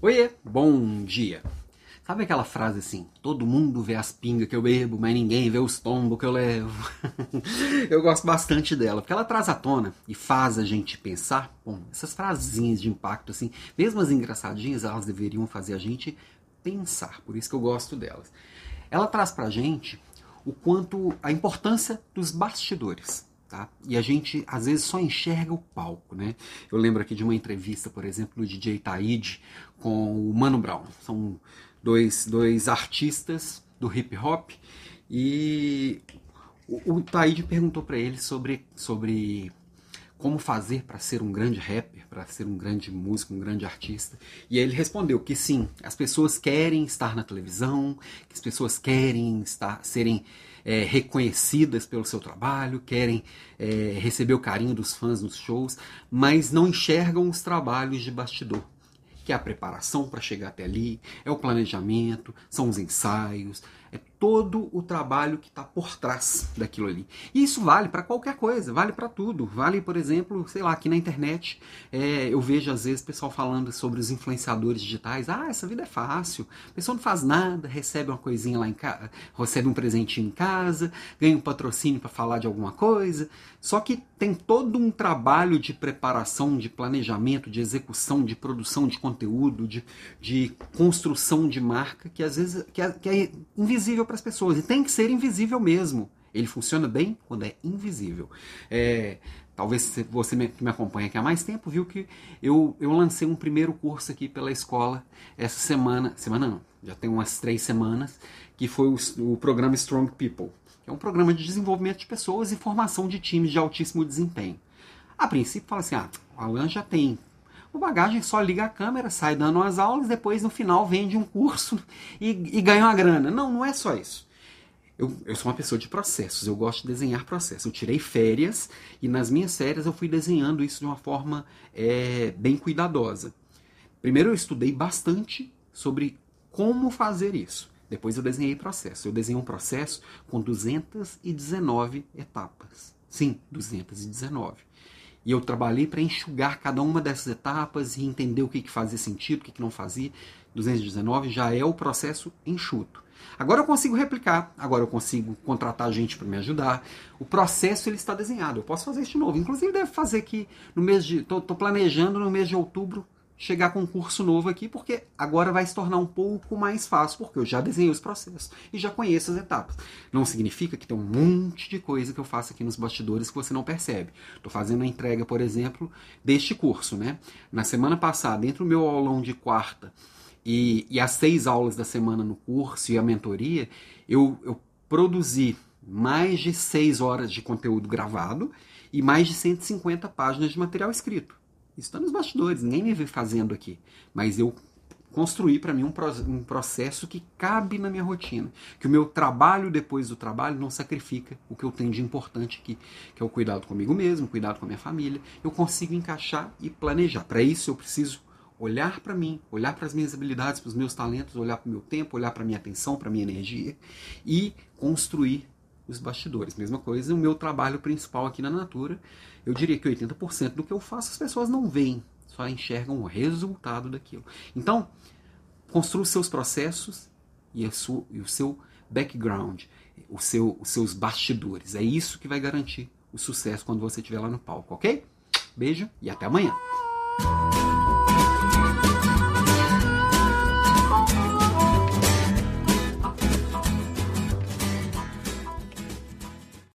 Oiê, bom dia. Sabe aquela frase assim, todo mundo vê as pingas que eu bebo, mas ninguém vê os tombos que eu levo? eu gosto bastante dela, porque ela traz à tona e faz a gente pensar. Bom, essas frasinhas de impacto, assim, mesmo as engraçadinhas, elas deveriam fazer a gente pensar, por isso que eu gosto delas. Ela traz pra gente o quanto, a importância dos bastidores. Tá? E a gente às vezes só enxerga o palco, né? Eu lembro aqui de uma entrevista, por exemplo, do DJ Taid com o Mano Brown. São dois, dois artistas do hip hop e o, o Taid perguntou para ele sobre, sobre como fazer para ser um grande rapper, para ser um grande músico, um grande artista. E aí ele respondeu que sim, as pessoas querem estar na televisão, que as pessoas querem estar serem é, reconhecidas pelo seu trabalho, querem é, receber o carinho dos fãs nos shows, mas não enxergam os trabalhos de bastidor que é a preparação para chegar até ali, é o planejamento, são os ensaios, é todo o trabalho que está por trás daquilo ali. E isso vale para qualquer coisa, vale para tudo. Vale, por exemplo, sei lá, aqui na internet é, eu vejo às vezes pessoal falando sobre os influenciadores digitais. Ah, essa vida é fácil, a pessoa não faz nada, recebe uma coisinha lá em casa, recebe um presentinho em casa, ganha um patrocínio para falar de alguma coisa. Só que tem todo um trabalho de preparação, de planejamento, de execução, de produção de conteúdo, de, de construção de marca que às vezes que é, que é invisível para as pessoas. E tem que ser invisível mesmo. Ele funciona bem quando é invisível. É, talvez você que me acompanha aqui há mais tempo viu que eu, eu lancei um primeiro curso aqui pela escola essa semana. Semana não, já tem umas três semanas, que foi o, o programa Strong People. Que é um programa de desenvolvimento de pessoas e formação de times de altíssimo desempenho. A princípio fala assim, ah, o Alan já tem o bagagem só liga a câmera, sai dando umas aulas, depois no final vende um curso e, e ganha uma grana. Não, não é só isso. Eu, eu, sou uma pessoa de processos, eu gosto de desenhar processos. Eu tirei férias e nas minhas férias eu fui desenhando isso de uma forma é, bem cuidadosa. Primeiro eu estudei bastante sobre como fazer isso. Depois eu desenhei processo. Eu desenhei um processo com 219 etapas. Sim, 219. E eu trabalhei para enxugar cada uma dessas etapas e entender o que, que fazia sentido, o que, que não fazia. 219 já é o processo enxuto. Agora eu consigo replicar, agora eu consigo contratar gente para me ajudar. O processo ele está desenhado. Eu posso fazer isso de novo. Inclusive deve fazer que no mês de, tô planejando no mês de outubro chegar com um curso novo aqui, porque agora vai se tornar um pouco mais fácil, porque eu já desenhei os processos e já conheço as etapas. Não significa que tem um monte de coisa que eu faço aqui nos bastidores que você não percebe. Estou fazendo a entrega, por exemplo, deste curso, né? Na semana passada, entre o meu aulão de quarta e, e as seis aulas da semana no curso e a mentoria, eu, eu produzi mais de seis horas de conteúdo gravado e mais de 150 páginas de material escrito. Isso está nos bastidores, ninguém me vê fazendo aqui. Mas eu construí para mim um, um, processo que cabe na minha rotina. Que o meu trabalho depois do trabalho não sacrifica o que eu tenho de importante aqui, que é o cuidado comigo mesmo, o cuidado com a minha família. Eu consigo encaixar e planejar. Para isso eu preciso olhar para mim, olhar para as minhas habilidades, para os meus talentos, olhar para o meu tempo, olhar para a minha atenção, para a minha energia e construir os bastidores. Mesma coisa, o meu trabalho principal aqui na Natura, eu diria que 80% do que eu faço as pessoas não veem, só enxergam o resultado daquilo. Então, construa os seus processos e, e o seu background, o seu, os seus bastidores. É isso que vai garantir o sucesso quando você estiver lá no palco, ok? Beijo e até amanhã!